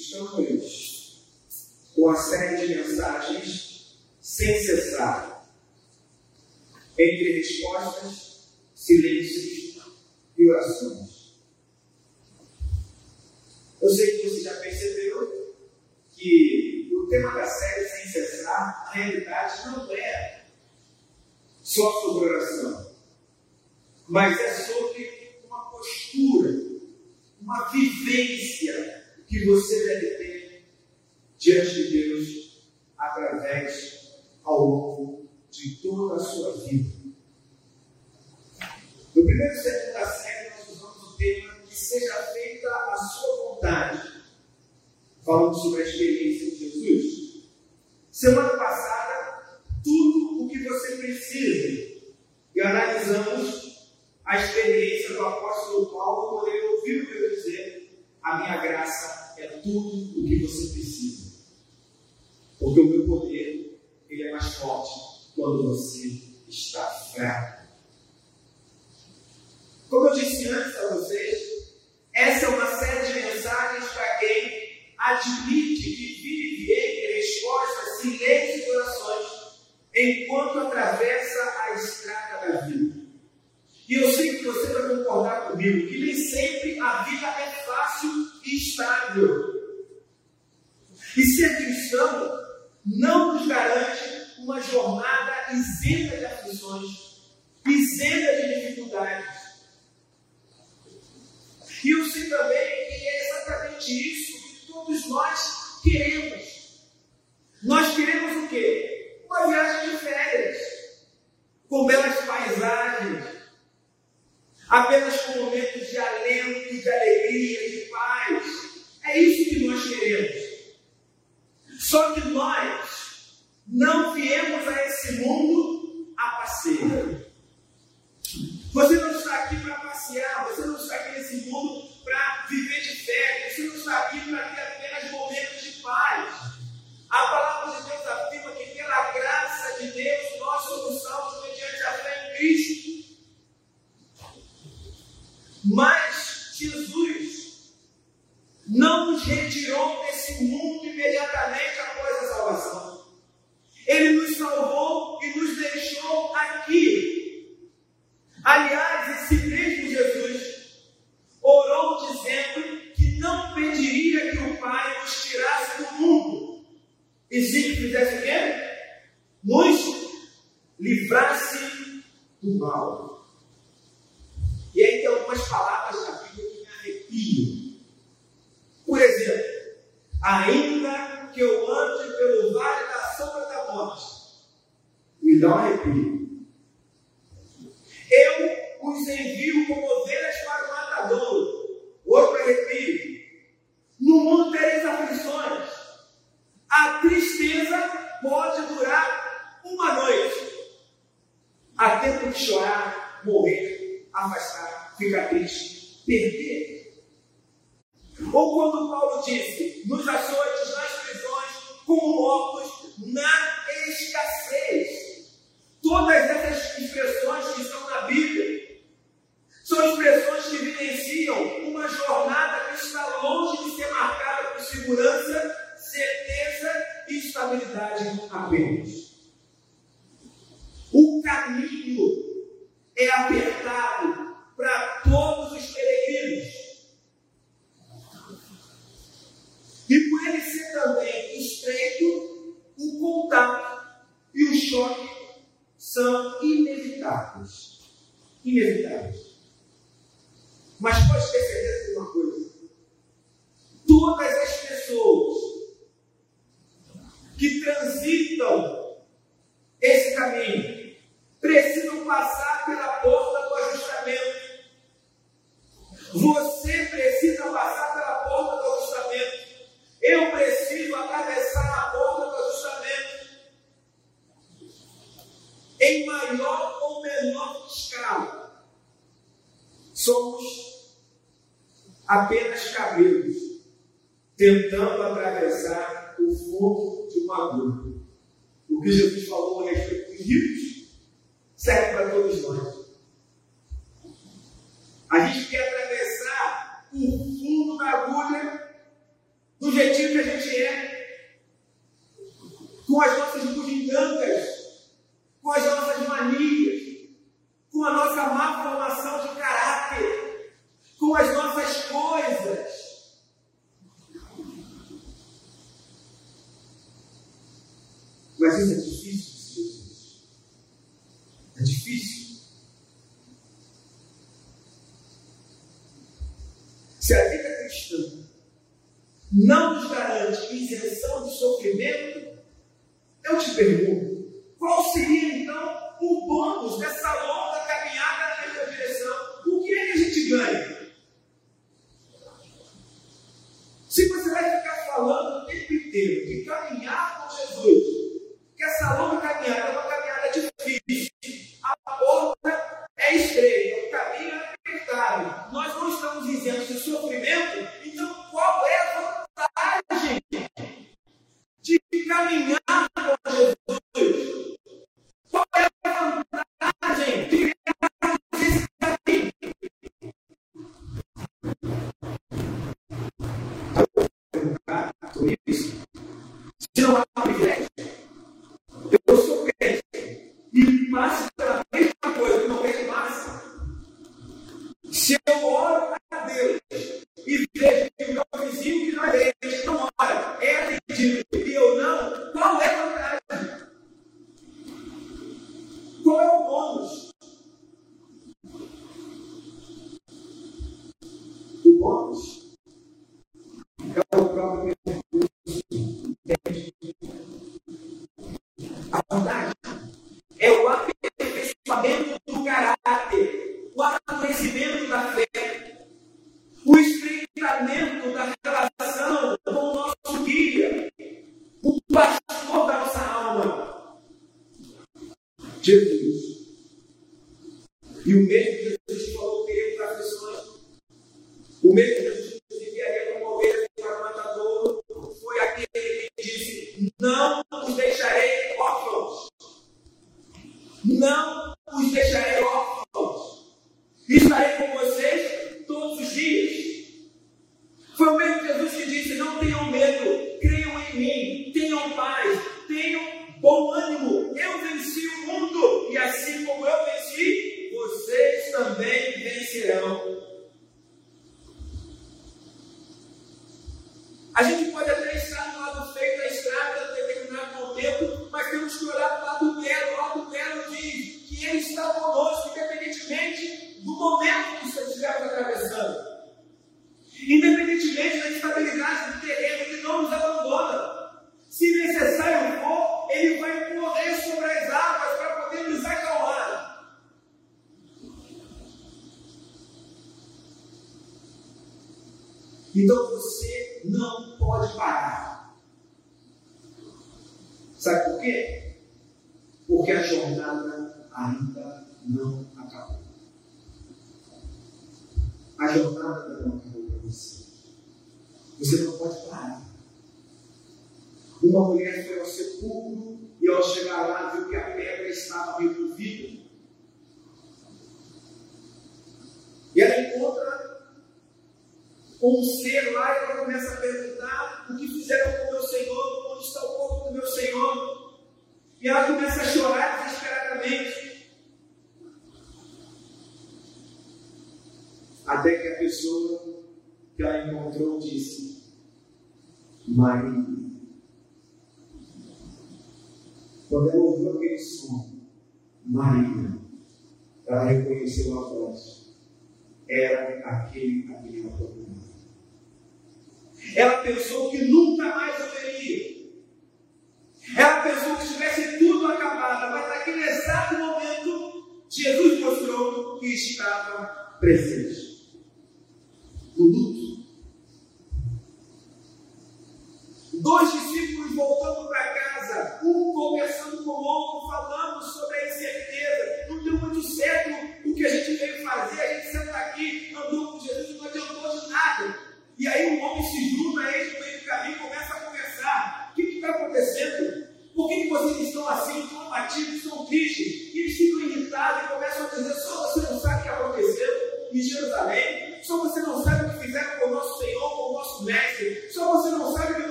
estamos com a série de mensagens sem cessar, entre respostas, silêncios e orações. Eu sei que você já percebeu que o tema da série sem cessar, na realidade, não é só sobre oração, mas é sobre uma postura, uma vivência que você deve ter diante de Deus através ao longo de toda a sua vida. No primeiro sermão da série, nós usamos o tema que seja feita a sua vontade, falando sobre a experiência de Jesus. Semana passada, tudo o que você precisa, e analisamos a experiência do apóstolo Paulo, poder ouvir o que eu dizer, a minha graça é tudo o que você precisa. Porque o meu poder ele é mais forte quando você está fraco. Como eu disse antes a vocês, essa é uma série de mensagens para quem admite que vive entre respostas, silêncio e orações, enquanto atravessa a estrada da vida. E eu sei que você vai concordar comigo que nem sempre a vida é fácil e estável. E ser cristão não nos garante uma jornada isenta de aflições, isenta de dificuldades. E eu sei também que é exatamente isso que todos nós queremos. Nós queremos o quê? Uma viagem de férias, apenas com momentos de alento, de alegria, de paz. É isso que nós queremos. Só que nós não viemos a esse mundo a passeio. Você não está aqui para passear, você não está aqui nesse mundo para viver de férias, você não está aqui para ter apenas momentos de paz. A palavra de Deus afirma que pela graça de Deus nós somos salvos mediante a fé em Cristo. Mas Jesus não nos retirou desse mundo imediatamente após a salvação. Ele nos salvou e nos deixou aqui. Aliás, esse mesmo Jesus orou dizendo que não pediria que o Pai nos tirasse do mundo, e se fizesse o quê? Nos livrasse do mal. E aí tem algumas palavras na Bíblia que me arrepiam. Por exemplo, ainda que eu ande pelo vale da sombra da morte, me dá um arrepio. Eu os envio como ovelhas para o matador. Outro arrepio. No mundo tereis aflições. A tristeza pode durar uma noite. Há tempo de chorar, morrer, afastar, ficar triste, perder. Ou quando Paulo disse, nos açoites, nas prisões, como mortos na escassez. Todas essas expressões que estão na Bíblia são expressões que evidenciam uma jornada que está longe de ser marcada por segurança, certeza e estabilidade apenas. O caminho é apertado Eu te pergunto, qual seria então o bônus dessa longa caminhada nessa direção? O que é que a gente ganha? Se você vai ficar falando o tempo inteiro de caminhar com Jesus, que essa longa caminhada é uma caminhada difícil, a porta é estreita, o caminho é apertado, nós não estamos isentos de sofrimento, caminhar com Jesus. Qual é a vantagem de esse caminho? Sobre. He's ou um ser lá, ela começa a pessoa que nunca mais o veria. É a pessoa que estivesse tudo acabado, mas naquele exato momento, Jesus mostrou que estava presente.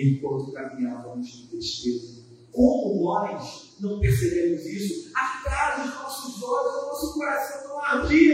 Enquanto caminhávamos de tristeza. Como nós não percebemos isso? Atrás dos nossos olhos, o nosso coração não ardia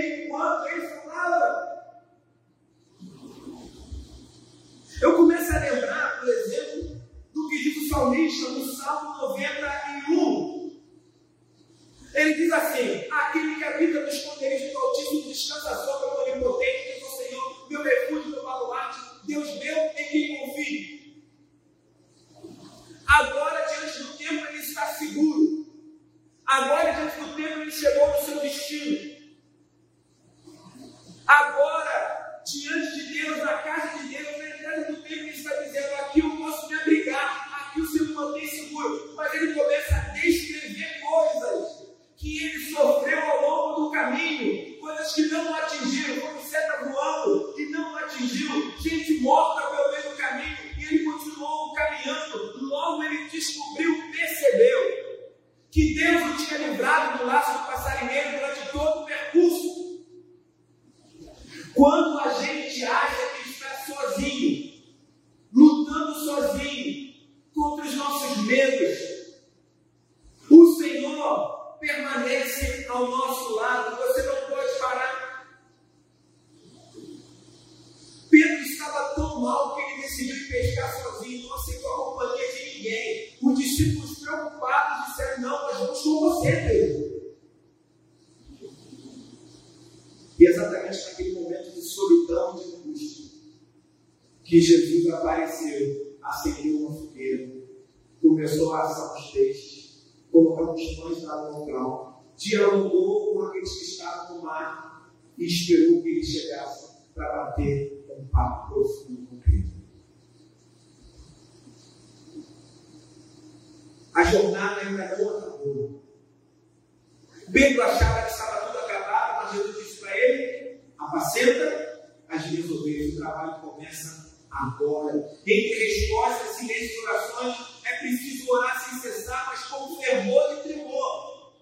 fervor e tremor.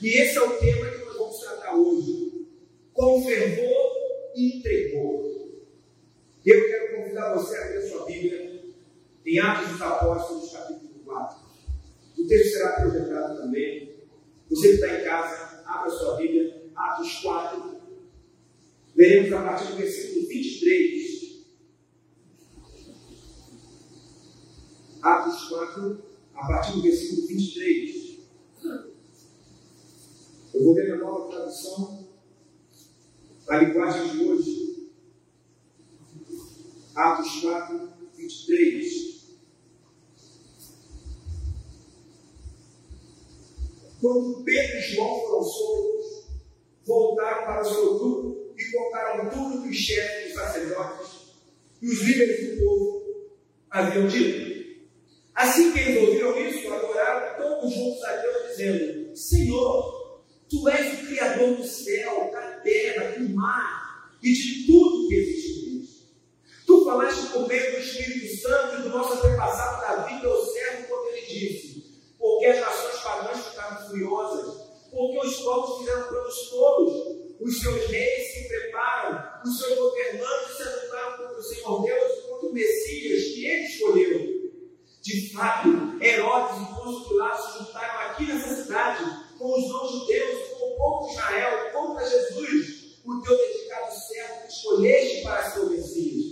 E esse é o tema que nós vamos tratar hoje. Com fervor e tremor. Eu quero convidar você a ler sua Bíblia em Atos dos Apóstolos, capítulo 4. O texto será projetado também. Você que está em casa, abra sua Bíblia, Atos 4. Veremos a partir do versículo 23. Atos 4, a partir do versículo 23. Eu vou ler na nova tradução, a linguagem de hoje. Atos 4, 23. Quando Pedro e João foram soltos, voltaram para grupo e contaram tudo que os chefes dos sacerdotes e os líderes do povo haviam dito. Assim que eles ouviram isso, adoraram todos juntos a Deus, dizendo: Senhor, tu és o Criador do céu, da terra, do mar e de tudo que existe. Tu falaste por meio do Espírito Santo e do nosso antepassado Davi, teu servo, quando ele disse: Porque as nações pagãs ficaram furiosas, porque os povos fizeram planos todos, os seus reis se preparam, os seus governantes se ajuntaram contra o Senhor Deus e contra o Messias que ele escolheu. De fato, Herodes e Pôncio Pilatos juntaram aqui nessa cidade com os não-judeus, com o povo de Israel, contra Jesus, o teu dedicado servo que escolheste para ser o Messias.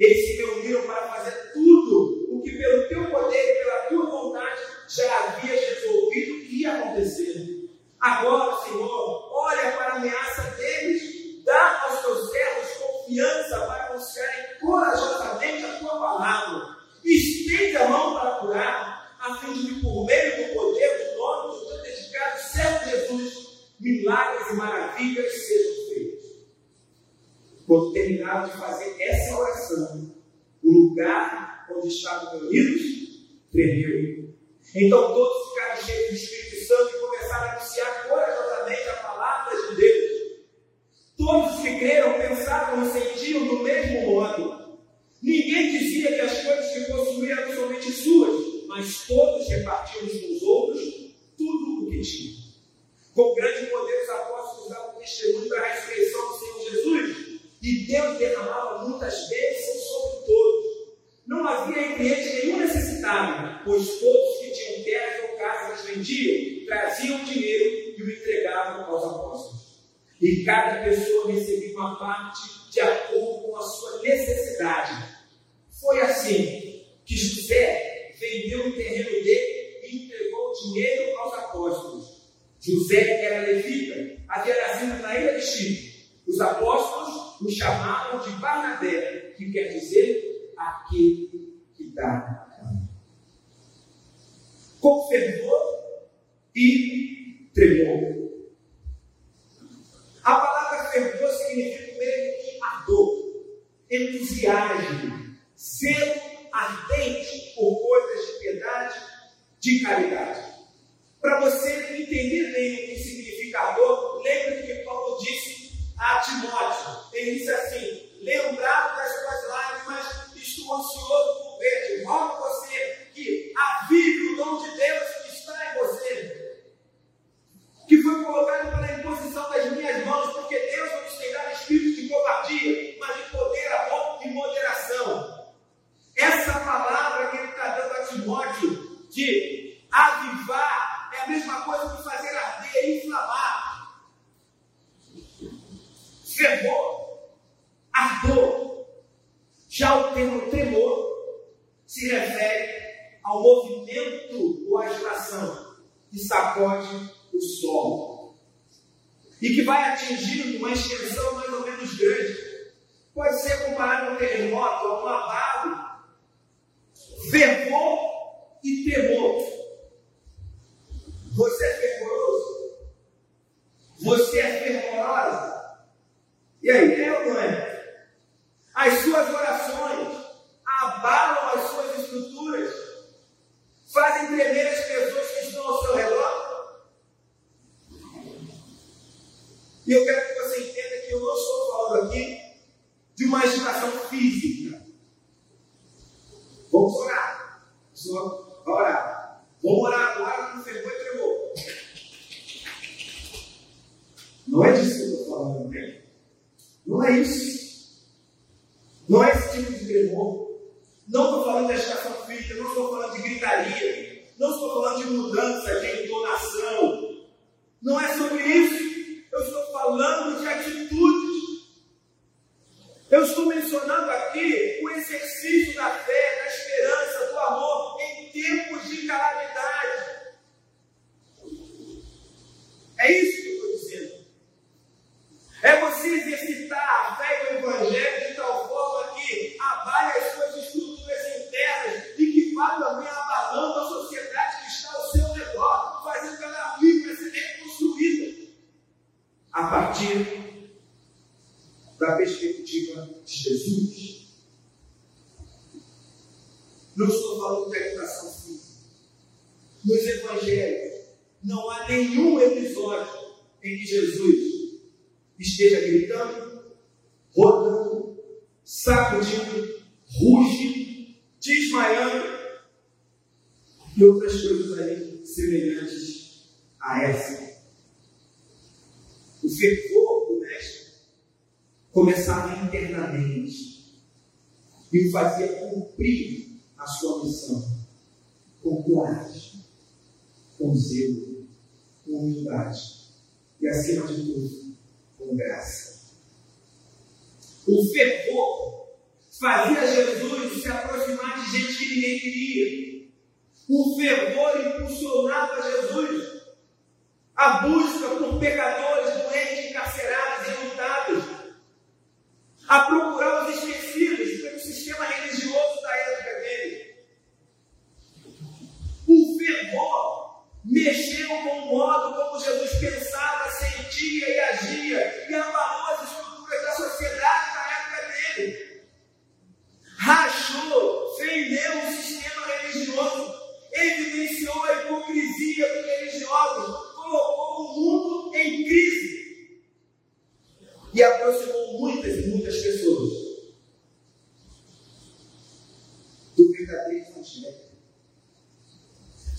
Eles se reuniram para fazer tudo o que, pelo teu poder e pela tua vontade, já havias resolvido que ia acontecer. Agora, Senhor, tremeu Então todos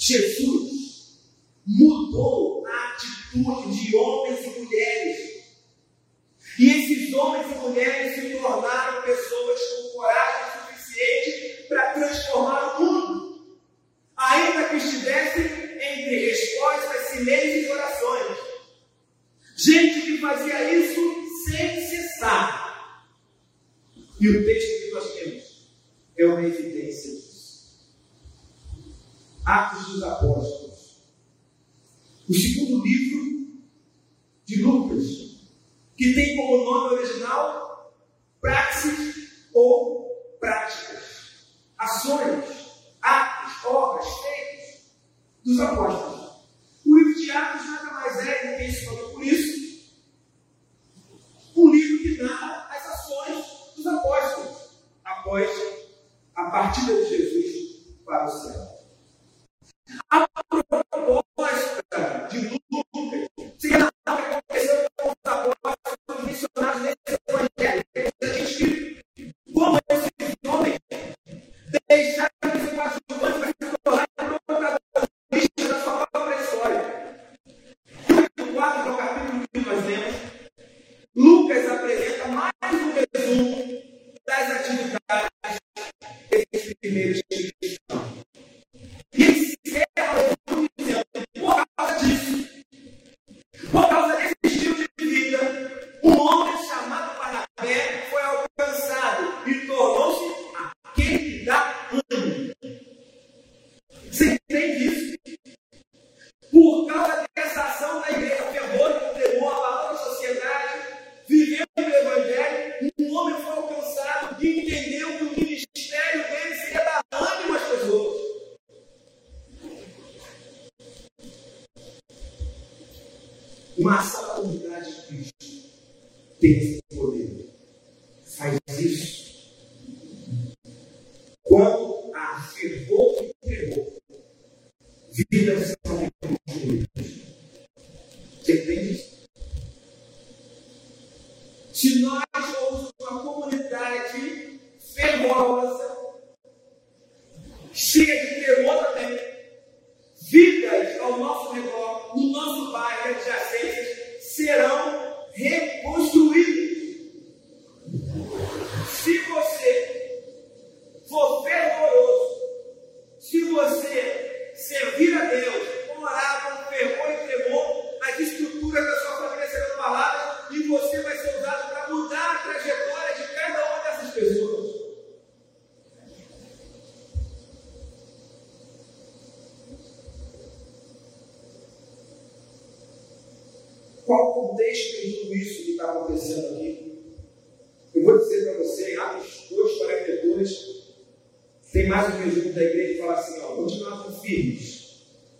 Jesus mudou a atitude de homens e mulheres. E esses homens e mulheres se tornaram pessoas com coragem suficiente para transformar o mundo, ainda que estivessem entre respostas, silêncios e orações. Gente que fazia isso sem cessar. E o texto que nós temos é uma evidência Atos dos Apóstolos. O segundo livro de Lucas, que tem como nome original Praxis ou Práticas, Ações, Atos, Obras, Feitos dos Apóstolos. O livro de Atos nada mais é, ninguém esse falou por isso, um livro que narra as ações dos apóstolos após a partida de Jesus para o céu.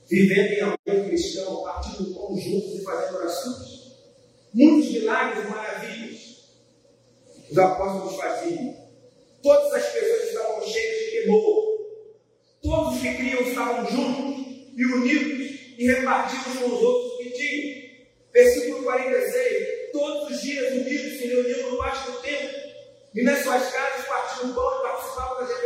vivendo em amor cristão, partindo conjuntos e fazendo orações. Muitos milagres, maravilhas os apóstolos faziam. Todas as pessoas estavam cheias de temor. Todos que criam estavam juntos e unidos e repartidos com os outros o que tinham. Versículo 46. Todos os dias unidos se reuniam no baixo do templo e nas suas casas partiam pão e participavam das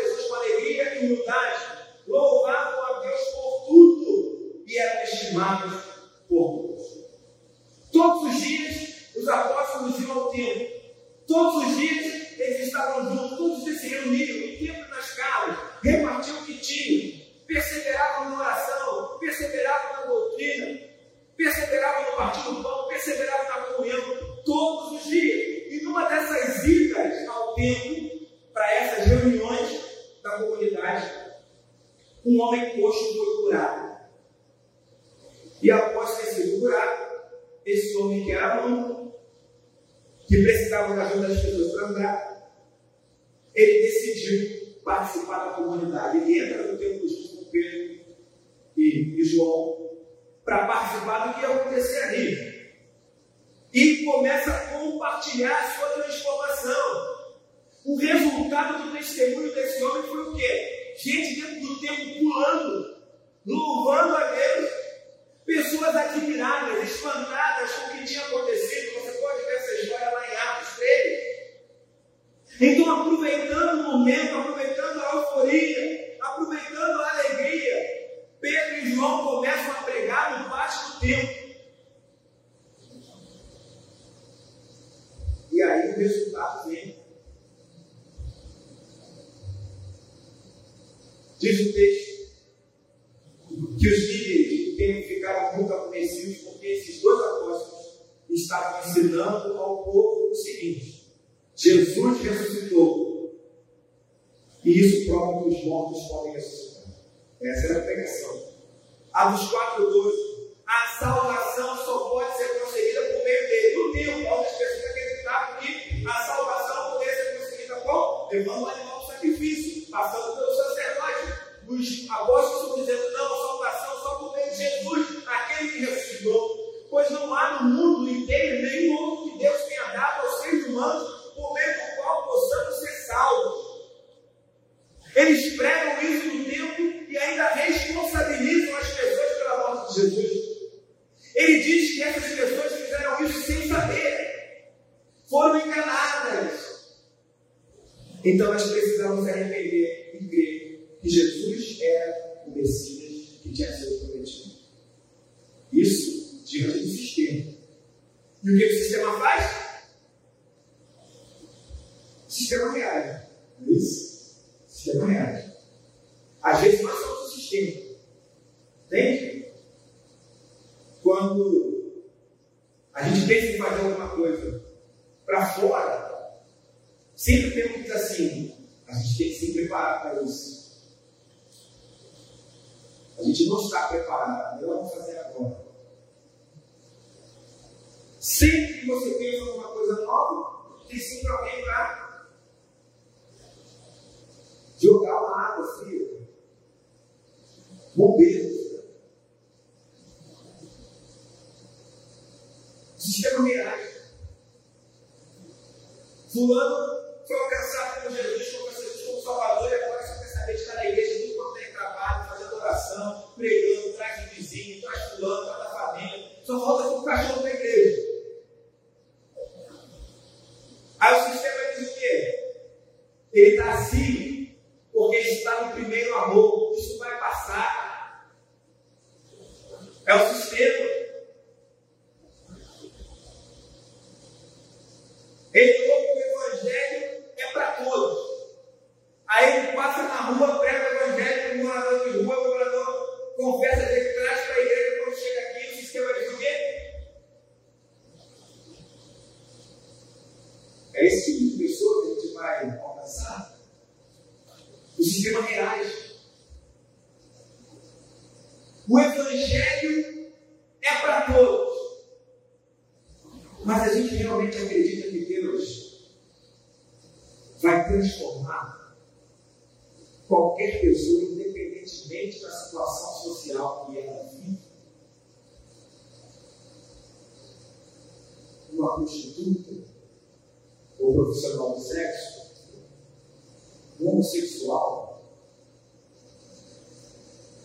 E isso prova que os mortos podem ressuscitar. Essa era a pregação. A dos quatro dois, a salvação só pode ser conseguida por meio dele. No tempo, algumas pessoas acreditavam que a salvação poderia ser conseguida com levando um animal de sacrifício, passando pelo sacerdote. Os apóstolos estão dizendo, não, a salvação só por meio de Jesus, aquele que ressuscitou. Pois não há no mundo inteiro nenhum outro que Deus tenha dado aos seres humanos por meio do qual possamos ser salvos. Eles pregam isso no tempo e ainda responsabilizam as pessoas pela morte de Jesus. Ele diz que essas pessoas fizeram isso sem saber, foram enganadas. Então elas precisavam se arrepender e crer que Jesus era o Messias que tinha sido prometido. Isso diante do sistema. E o que o sistema faz? O sistema reage. É isso? Sistema reage. Às vezes nós somos o sistema. Entende? Quando a gente pensa em fazer alguma coisa para fora, sempre temos assim, a gente tem que se preparar para isso. A gente não está preparado, não vamos fazer agora. Sempre que você pensa em alguma coisa nova, tem sempre alguém para jogar uma água fria. Bombeiros. Sistema reage. Fulano foi alcançado por Jesus, Jesus como Salvador e agora só quer saber de estar na igreja, tudo quanto tem trabalho, fazendo oração, pregando, traz o vizinho, traz fulano, traz a família. Só falta com o cachorro da igreja. Aí o sistema diz o quê? Ele está assim porque ele está no primeiro amor. Isso vai passar. É o sistema. Ele falou que o evangelho é para todos. Aí ele passa na rua, prega o evangelho para o morador de rua, o morador confessa de traz para a igreja quando chega aqui, o sistema diz o quê? É esse tipo de pessoa que a gente vai alcançar. O sistema reage. O Evangelho é para todos. Mas a gente realmente acredita que Deus vai transformar qualquer pessoa, independentemente da situação social que ela vive. Uma prostituta, ou profissional do sexo, um homossexual.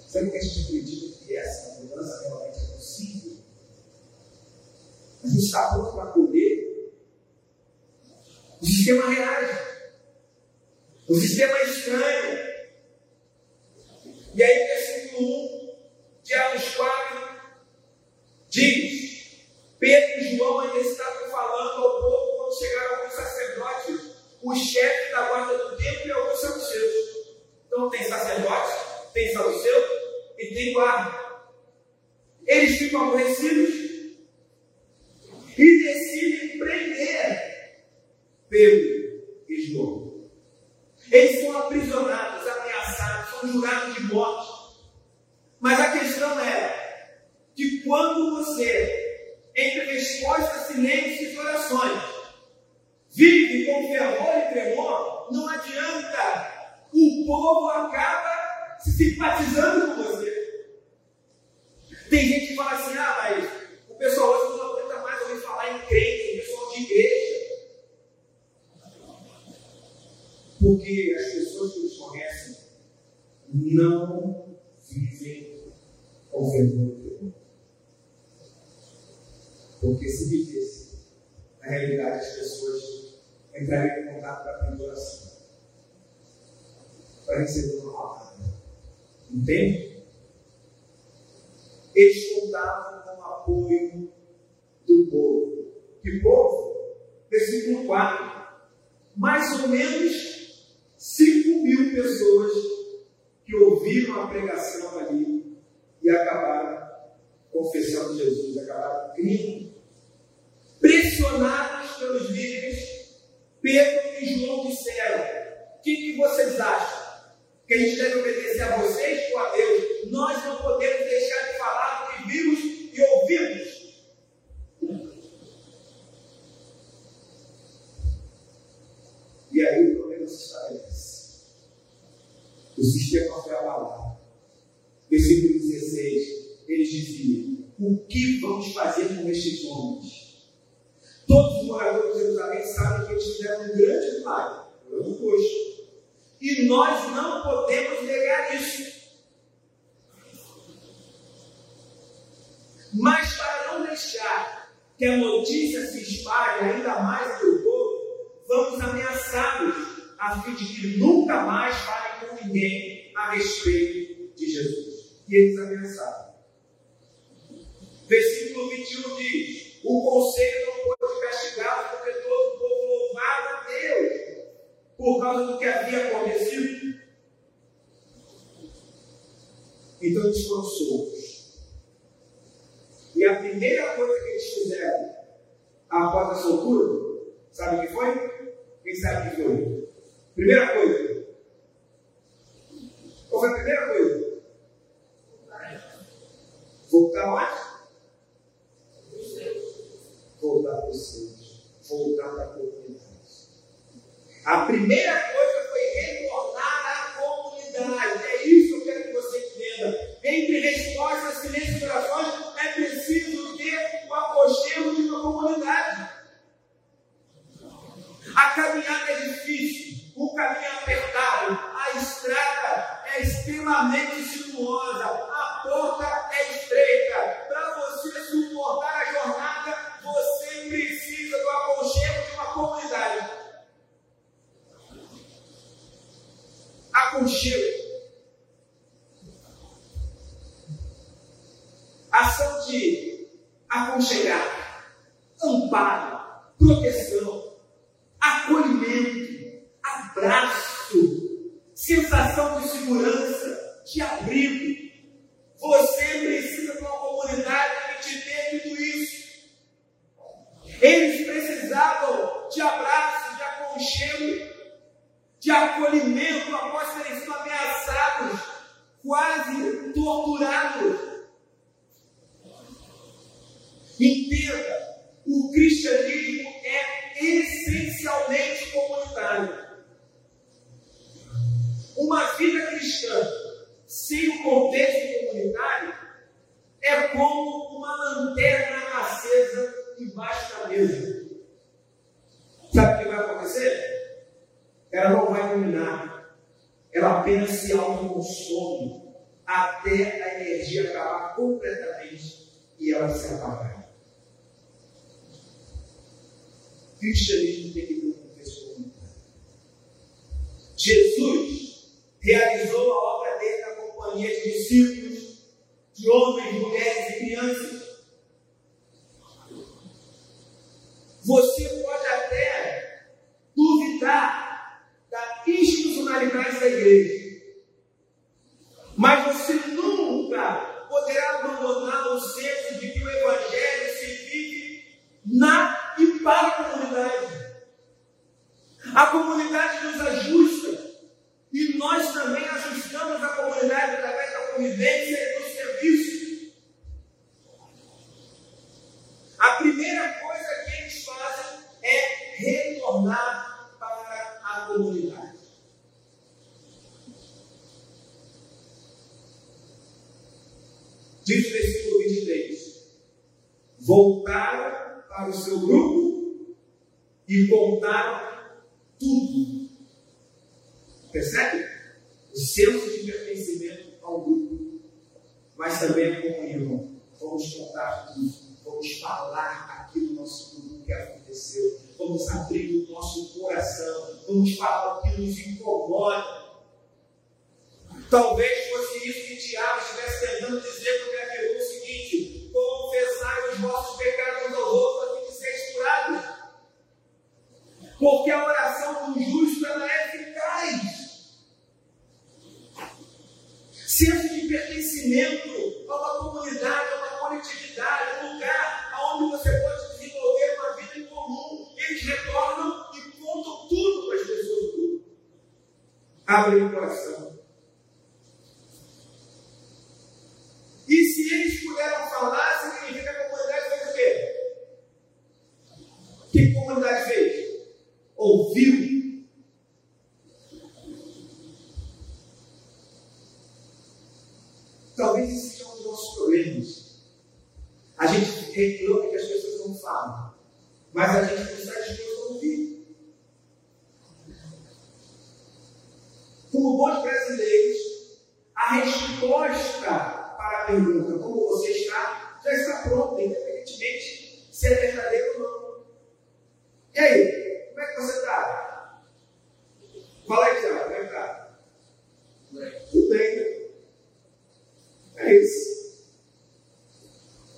Sabe que a gente acredita que essa mudança realmente é possível? Gente está pronto para acolher. O sistema reage. O sistema é estranho. Pedro e João. Eles são aprisionados, ameaçados, são julgados de morte. Mas a questão é que quando você, entre respostas, silêncios e orações, vive com fervor e tremor, não adianta. O povo acaba se simpatizando com você. Tem gente que fala assim, ah, mas o pessoal Porque as pessoas que nos conhecem não vivem e tremor. Porque se vivesse, na realidade as pessoas entrariam em contato para pedir oração. Para receber uma palavra. Entende? Eles contavam com a apoio do povo. Que povo? Versículo 4. Mais ou menos 5 mil pessoas que ouviram a pregação ali e acabaram confessando Jesus, acabaram crendo. Pressionados pelos líderes, Pedro e João disseram: O que, que vocês acham? Que a gente deve obedecer a vocês ou a Deus? Nós não podemos deixar de falar do que vimos e ouvimos. E aí o problema se estabelece. O sistema foi abalado. Versículo 16, eles diziam: O que vamos fazer com estes homens? Todos os moradores de Jerusalém sabem que eles fizeram um grande milagre, um roxo. E nós não podemos negar isso. Mas para não deixar que a notícia se espalhe ainda mais pelo povo, vamos ameaçá-los, a fim de que nunca mais falem ninguém a respeito de Jesus. E eles ameaçaram. Versículo 21 diz: O conselho não pôde castigá-los, porque todo o povo louvava a Deus por causa do que havia acontecido. Então eles foram soltos. E a primeira coisa que eles fizeram após a soltura, sabe o que foi? Quem sabe o que foi? Primeira coisa. Qual foi a primeira coisa? Voltar mais? Voltar para seus. Voltar para a comunidade. A primeira coisa foi retornar à comunidade. É isso que eu quero que você entenda. Entre respostas, e orações, é preciso ter o aconchego de uma comunidade. A caminhada é difícil, o caminho é apertado, a estrada é extremamente sinuosa, a porta é estreita. Para você suportar a jornada, você precisa do aconchego de uma comunidade. Aconchego. Ação de aconchegar, amparo, proteção acolhimento, abraço, sensação de segurança, de abrigo. Você precisa de uma comunidade que te dê tudo isso. Eles precisavam de abraço, de aconchego, de acolhimento após terem sido ameaçados, quase torturados. Entenda, o cristianismo é essencialmente comunitário. Uma vida cristã sem o contexto comunitário é como uma lanterna acesa embaixo da mesa. Sabe o que vai acontecer? Ela não vai iluminar, ela apenas se autoconsome até a energia acabar completamente e ela se apagar. cristianismo tem que ter um contexto comunitário. Jesus realizou a obra dele na companhia de discípulos, de homens, mulheres e crianças. Você pode até duvidar da institucionalidade da igreja, mas você nunca poderá abandonar o senso de que o Evangelho se vive na e para a comunidade. A comunidade nos ajusta e nós também ajustamos a comunidade através da convivência e do serviço. A primeira coisa que eles fazem é retornar para a comunidade. Diz o versículo 23: Voltaram para o seu grupo e contaram tudo. Percebe? O senso de pertencimento ao grupo, mas também a comunhão. Vamos contar tudo, vamos falar aquilo no nosso grupo que aconteceu, vamos abrir o nosso coração, vamos falar o que nos incomoda. Talvez fosse isso que Tiago estivesse tentando dizer, porque afirmou o seguinte: confessai os vossos pecados aos outros, a fim de seres. Porque a oração do justo ela é Senso de pertencimento a uma comunidade, a uma coletividade, um lugar onde você pode desenvolver uma vida em comum. Eles retornam e contam tudo para as pessoas. Abrem o coração. comunidade fez? Ouviu. Talvez esse seja um dos nossos problemas. A gente reclama que as pessoas não falam, mas a gente não está disposto a ouvir. Como bons brasileiros, a resposta para a pergunta como você está já está pronta, independentemente se é verdadeiro ou não. E aí, como é que você está? Fala aí, Tiago, como é que está? Tudo bem, né? É isso.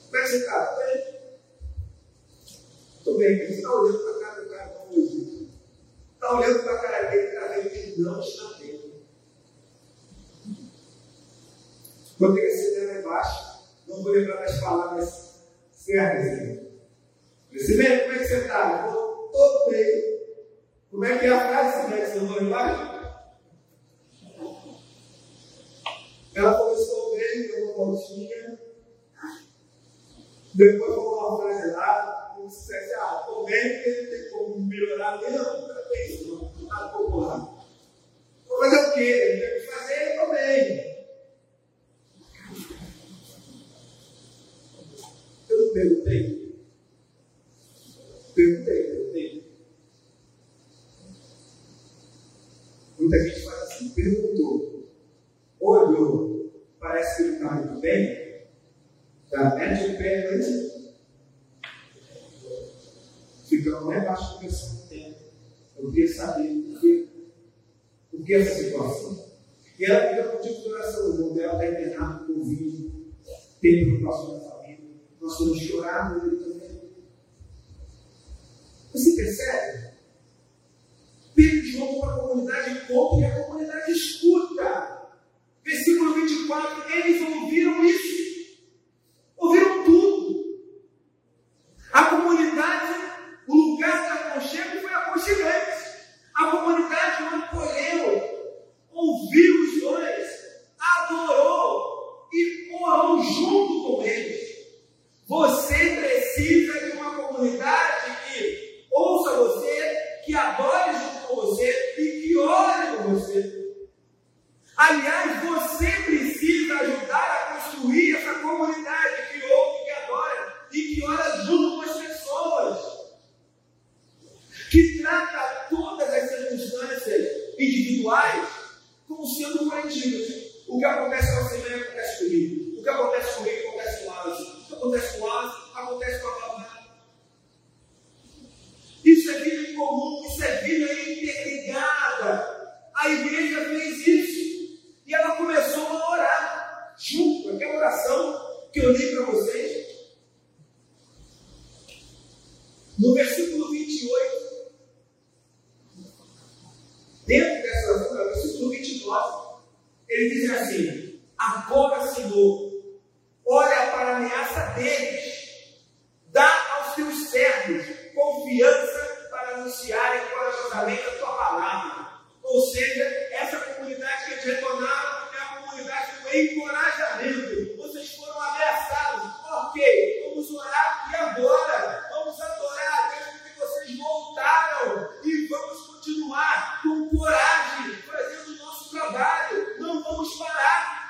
Como é que você está? Tudo bem? Tudo bem, você está olhando para a cara do cara eu Está olhando para a cara dele está vendo que não está bem. Quando ele se lá embaixo, não vou lembrar das palavras certas. Você vê como é que você está? Estou bem. Como é que é a frase, né? Você não lembrar? Ela começou voltinha. Depois uma frase lá, como se dissesse, ah, estou bem, porque tem como melhorar. Não, não é isso, não está pouco lá. Vou fazer o quê? Tem que fazer, bem. Eu não perguntei. Perguntei. Muita gente faz assim, perguntou, olhou, parece que ele está muito bem, já mete o pé antes, fica lá embaixo do pessoal tempo. Eu queria saber por que, por que essa situação. E ela pediu um tipo de oração, o irmão dela está internado com Covid, teve preocupação da família, nós vamos chorar no ele também. Você percebe? Pedro junto com a comunidade conta e a comunidade escuta. Versículo 24, eles ouviram isso. Sendo coletivas. O que acontece com você também acontece comigo. O que acontece comigo acontece com o Alisson. O que acontece com o Alisson acontece com a Bárbara. Isso é vida em comum, isso é vida interligada. A igreja fez isso. E ela começou a orar junto, aquela oração que eu li para vocês. No versículo 28, dentro dessa oração, versículo 29, ele diz assim: Agora, Senhor, olha para a ameaça deles, dá aos teus servos confiança para anunciarem corajosamente a tua palavra. Ou seja, essa comunidade que eles retornaram é a comunidade do encorajamento. Vocês foram ameaçados. Ok, vamos orar e agora vamos adorar a Deus porque vocês voltaram e vamos continuar com coragem, fazendo o nosso trabalho. Não vamos parar.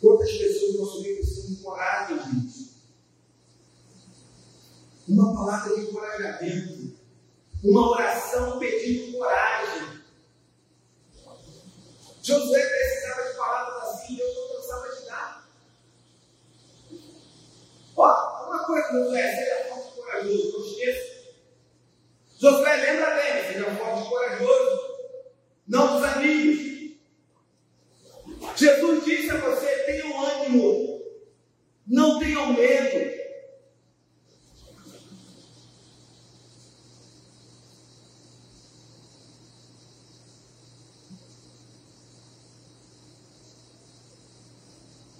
Quantas pessoas no nosso meio precisam de coragem disso? Uma palavra de encorajamento. Uma oração pedindo coragem. Josué precisava de palavras assim, Deus não cansava de dar. Ó, uma coisa, Josué, seja forte e corajoso, não esqueça. Josué lembra bem, seja forte e corajoso.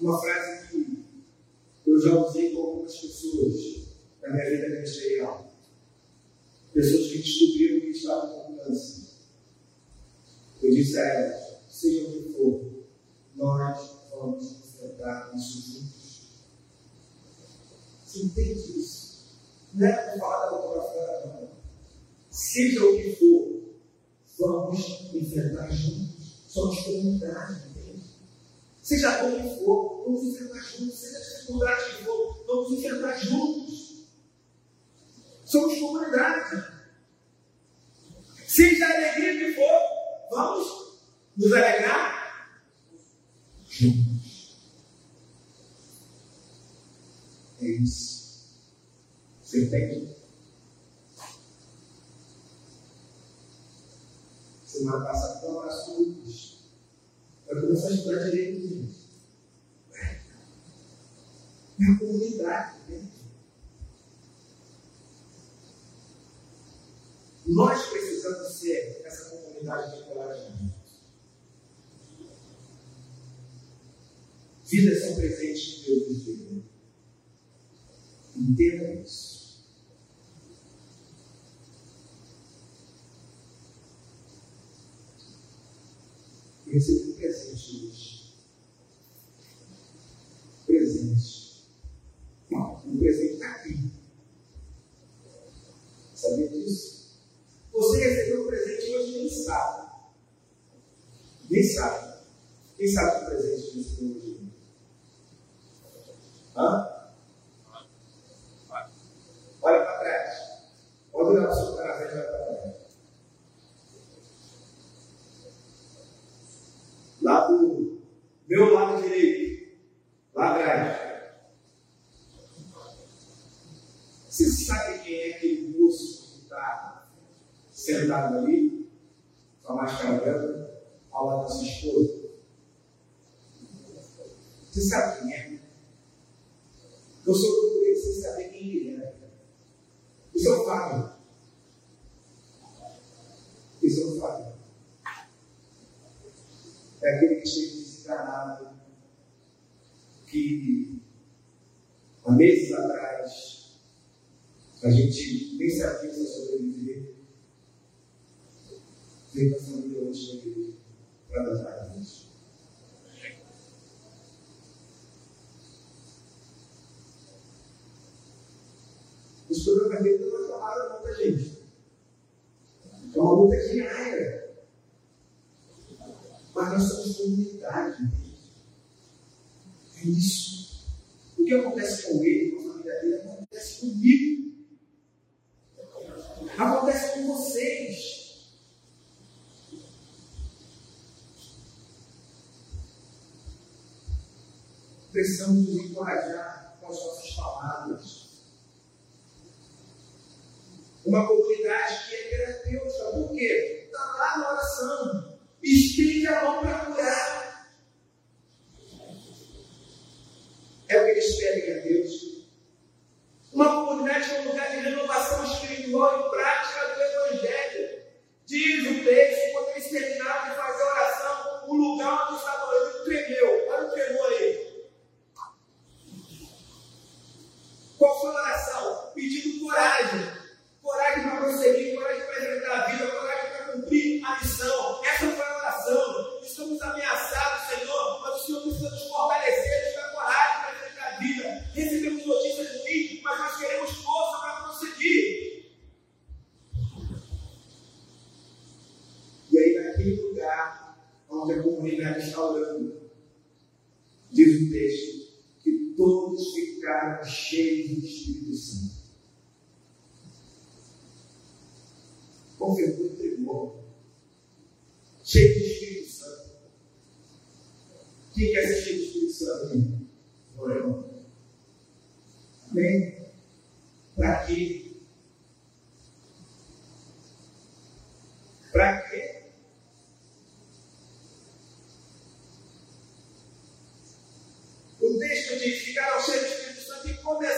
Uma frase que eu já usei com algumas pessoas na minha vida ministerial. Pessoas que descobriram que estavam com câncer. Eu disse a elas, seja o que for, nós vamos enfrentar isso juntos. Você entende isso? Não é para falar da boca fora, não. Seja o que for, vamos enfrentar juntos. Somos comunidade? Seja como for, vamos enfrentar juntos. Seja a dificuldade que for, vamos enfrentar juntos. Somos comunidade. Seja a alegria que for, vamos nos alegrar juntos. É isso. Você entende? Semana passada, então, as lutas. Vai começar a estudar direito, gente. É a comunidade, né? Nós precisamos ser essa comunidade de encorajamento. Vidas são presentes de Deus viver. Entenda isso. Eu recebi um presente hoje. Presente. Um presente está aqui. Sabia disso? Você recebeu um presente hoje nem sabe. Nem sabe. Quem sabe o presente que recebeu hoje? Hã? Olha para trás. Pode olhar para o seu cara e olha para trás. Lá do meu lado direito. Lá atrás. Você sabe quem é aquele moço que está sentado ali, com a máscara branca, ao lado da sua esposa? Você sabe quem é? Eu sou procurei sem saber quem ele é. Isso é um fato. Isso é um fato. É aquele que chega desencarnado, que há meses atrás a gente nem se ia sobreviver. Veio para a família hoje na igreja para dar parabéns. Os problemas dele não acalmaram não da gente. É uma luta diária. Mas nós somos comunidade. É isso. O que acontece com ele, com a família dele, acontece comigo. Acontece com vocês. Precisamos nos encorajar com as nossas palavras. Uma comunidade que é terapêutica. Por quê? Está lá na oração. Estende a mão para curar. É o que eles pedem a Deus. Uma comunidade é um lugar de renovação espiritual e prática do Evangelho. Diz o texto, quando eles terminaram de fazer a oração, o lugar onde estava orando tremeu. Olha o tremor aí. Qual foi a oração? Pedindo coragem coragem para prosseguir, coragem para enfrentar a vida, coragem para cumprir a missão. Essa foi a oração. Estamos ameaçados, Senhor, mas o Senhor precisa nos fortalecer, nos dar coragem para enfrentar a vida. Recebemos notícias ruins, mas nós queremos força para prosseguir. E aí, naquele lugar onde a comunidade está orando, diz o texto, que todos ficaram cheios do Espírito Santo. confirmou e tremor, cheio de Espírito Santo. Quem quer ser cheio de Espírito Santo aqui? Orão. Amém? Para quê? Para quê? O texto diz: ficaram cheios de Espírito Santo e começaram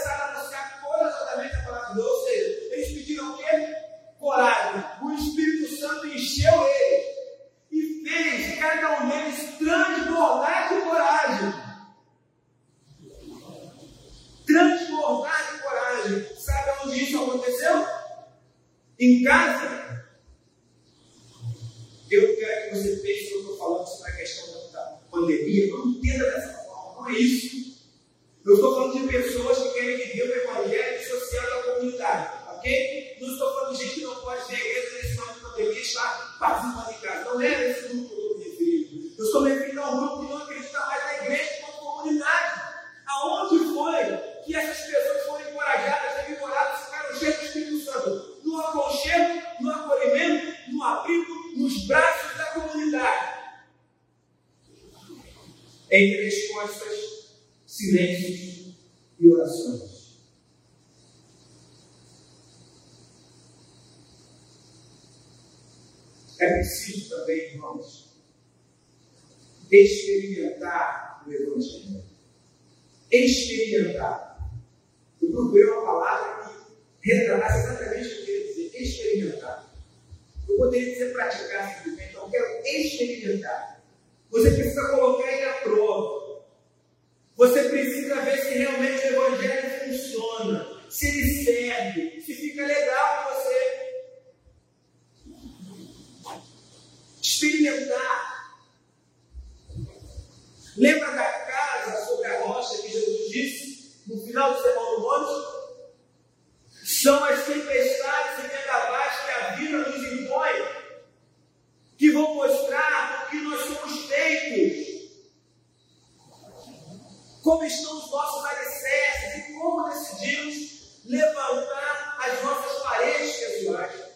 está preciso também, irmãos, experimentar o Evangelho. Experimentar. Eu procurei uma palavra que retratasse exatamente o que eu queria dizer: experimentar. Eu poderia dizer praticar simplesmente, eu quero experimentar. Você precisa colocar ele à prova. Você precisa ver se realmente o Evangelho funciona, se ele serve, se fica legal para você. Experimentar. Lembra da casa sobre a rocha que Jesus disse no final do Sermão do Monte? São as tempestades e vendavais que a vida nos impõe, que vão mostrar o que nós somos feitos como estão os nossos alicerces e como decidimos levantar as nossas paredes pessoais.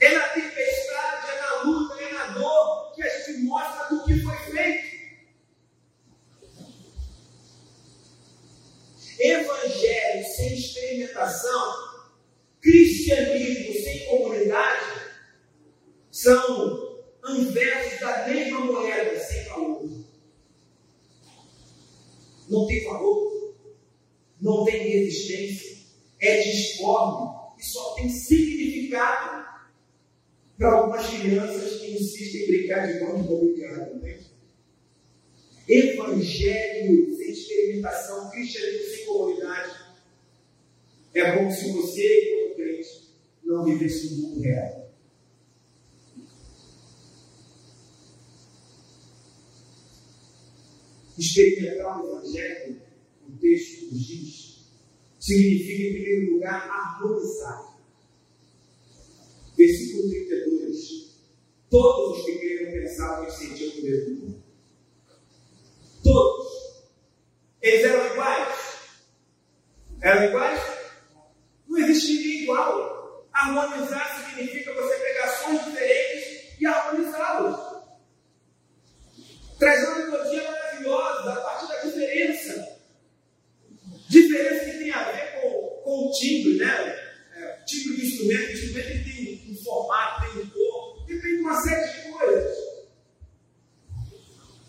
É na tempestade, é na luta, é na dor que a gente mostra do que foi feito. Evangelho sem experimentação, cristianismo sem comunidade, são anversos da mesma moeda sem valor. Não tem valor, não tem resistência, é disforme e só tem significado para algumas crianças que insistem em brincar de mão imobiliária. Né? Evangelho sem experimentação, cristianismo sem comunidade. É como se você, como crente, não vivesse no mundo real. Experimentar o Evangelho, o texto nos diz, significa, em primeiro lugar, harmonizar. Versículo 32. Todos os que creram pensavam e sentiam o mesmo. Todos. Eles eram iguais. Eram iguais? Não existe ninguém igual. Harmonizar significa você pegar sons diferentes e harmonizá-los. Traz uma melodia maravilhosa a partir da diferença. Diferença que tem a ver com, com o timbre, né? É, o timbre instrumento, o instrumento tem um formato, tem um cor, depende de uma série de coisas.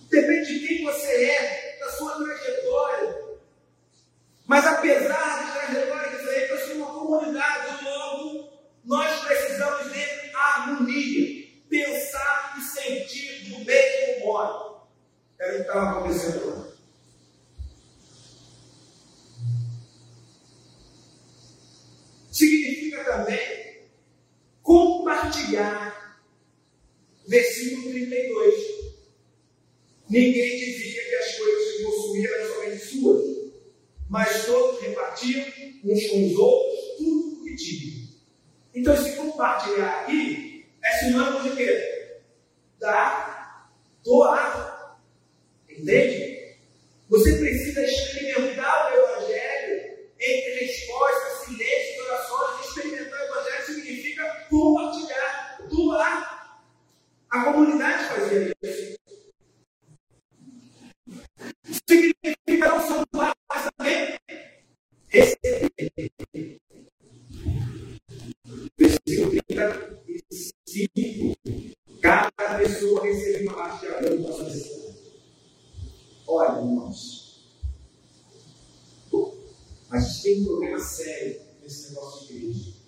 Depende de quem você é, da sua trajetória. Mas apesar de trajetória diferente, nós somos uma comunidade, logo, nós precisamos de harmonia, pensar e sentir do mesmo modo. Era o que estava acontecendo lá. Significa também compartilhar. Versículo 32. Ninguém dizia que as coisas que possuía eram somente suas, mas todos repartiam uns com os outros tudo o que tinham. Então, esse compartilhar aqui é sinônimo de quê? Dar, doar. Entende? Você precisa experimentar o Evangelho entre respostas, silêncio orações. Experimentar o Evangelho significa compartilhar, doar. A comunidade fazia isso. Significa só doar, mas também receber. Versículo 35. Cada pessoa recebe uma parte de ajuda da sua Olha, irmãos, a gente tem um problema sério nesse negócio de igreja.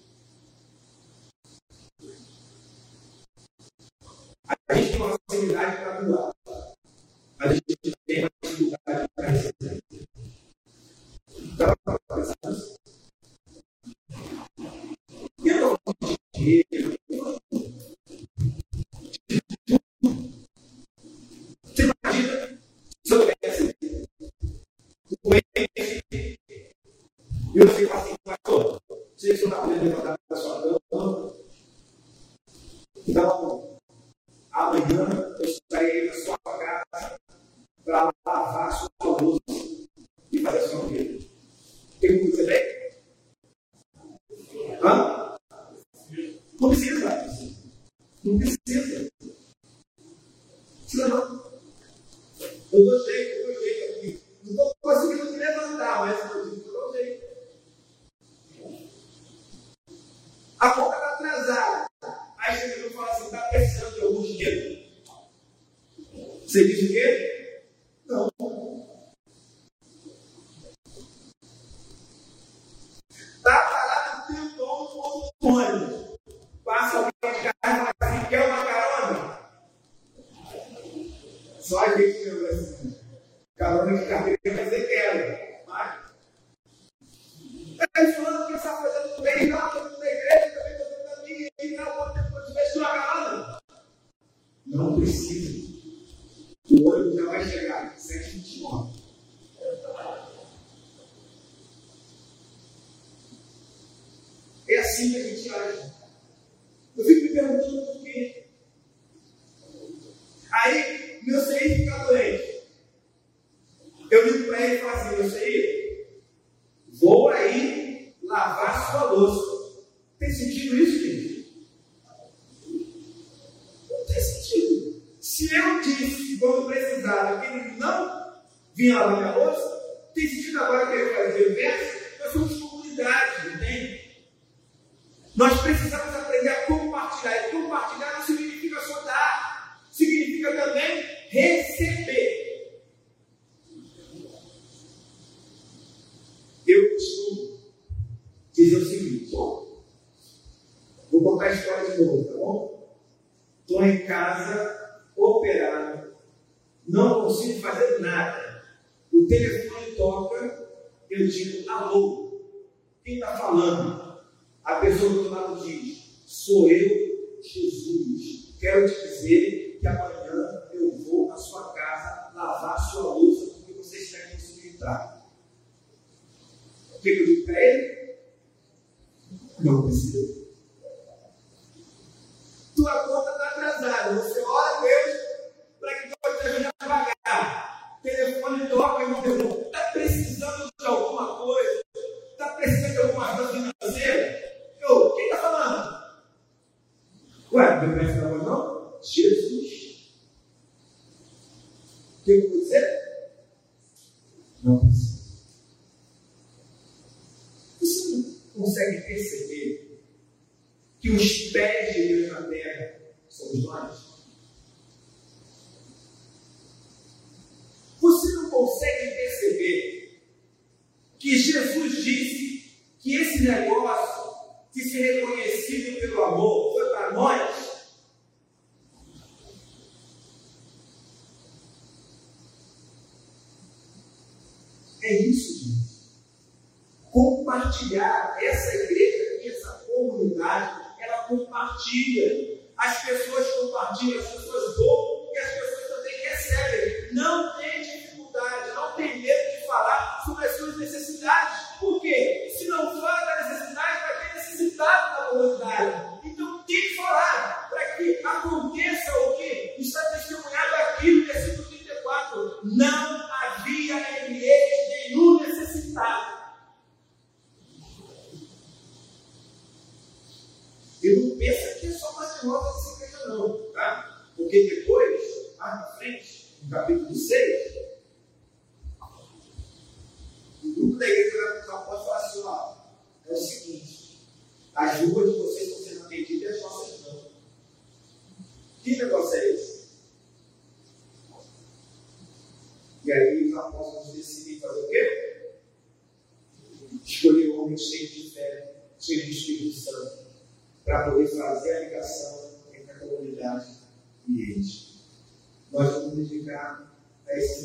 Estava pensando Você o quê? Yeah. O que eu digo para ele? Não precisa. Tua conta está atrasada. Você ora a Deus para que Deus te ajude a pagar. Telefone toca, irmão. Está precisando de alguma coisa? Está precisando de alguma ajuda financeira? Eu, quem está falando? Ué, Deus não é não? Jesus. O que eu vou dizer? compartilhar essa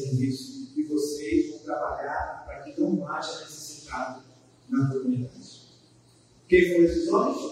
serviço e vocês vão trabalhar para que não haja necessitado na comunidade. Quem foram esses homens?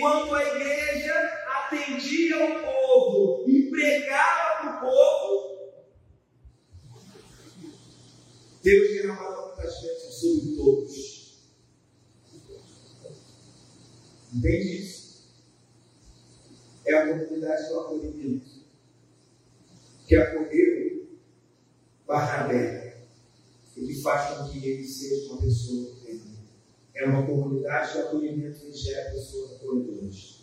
Enquanto a igreja atendia o povo e pregava para o povo, Deus derramava muitas vezes sobre todos. Entende isso? É a comunidade do acolhimento que acolheu Barnabé e que faz com que ele seja uma pessoa uma comunidade de acolhimento que gera pessoas acolhedoras.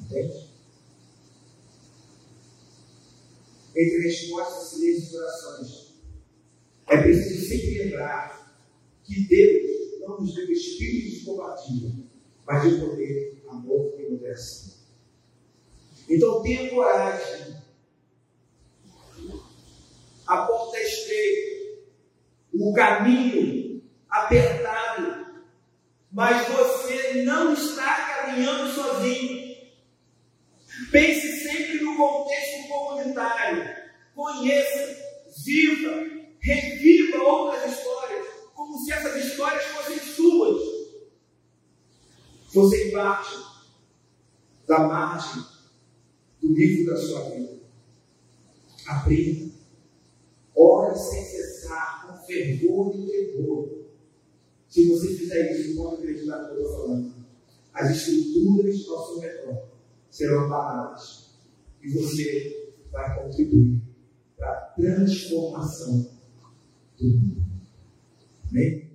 Entende? Entre respostas, silêncio e orações. É preciso sempre lembrar que Deus não nos deu espírito de covardia, mas de poder, amor e moderação. Então tenha coragem. A porta é estreita, o caminho apertado, mas você não está caminhando sozinho. Pense sempre no contexto comunitário. Conheça, viva, reviva outras histórias, como se essas histórias fossem suas. Você parte da margem do livro da sua vida. Aprenda. Ore sem cessar, com fervor e temor. Se você fizer isso, pode acreditar no que eu estou falando. As estruturas ao seu redor serão abaladas. E você vai contribuir para a transformação do mundo. Amém?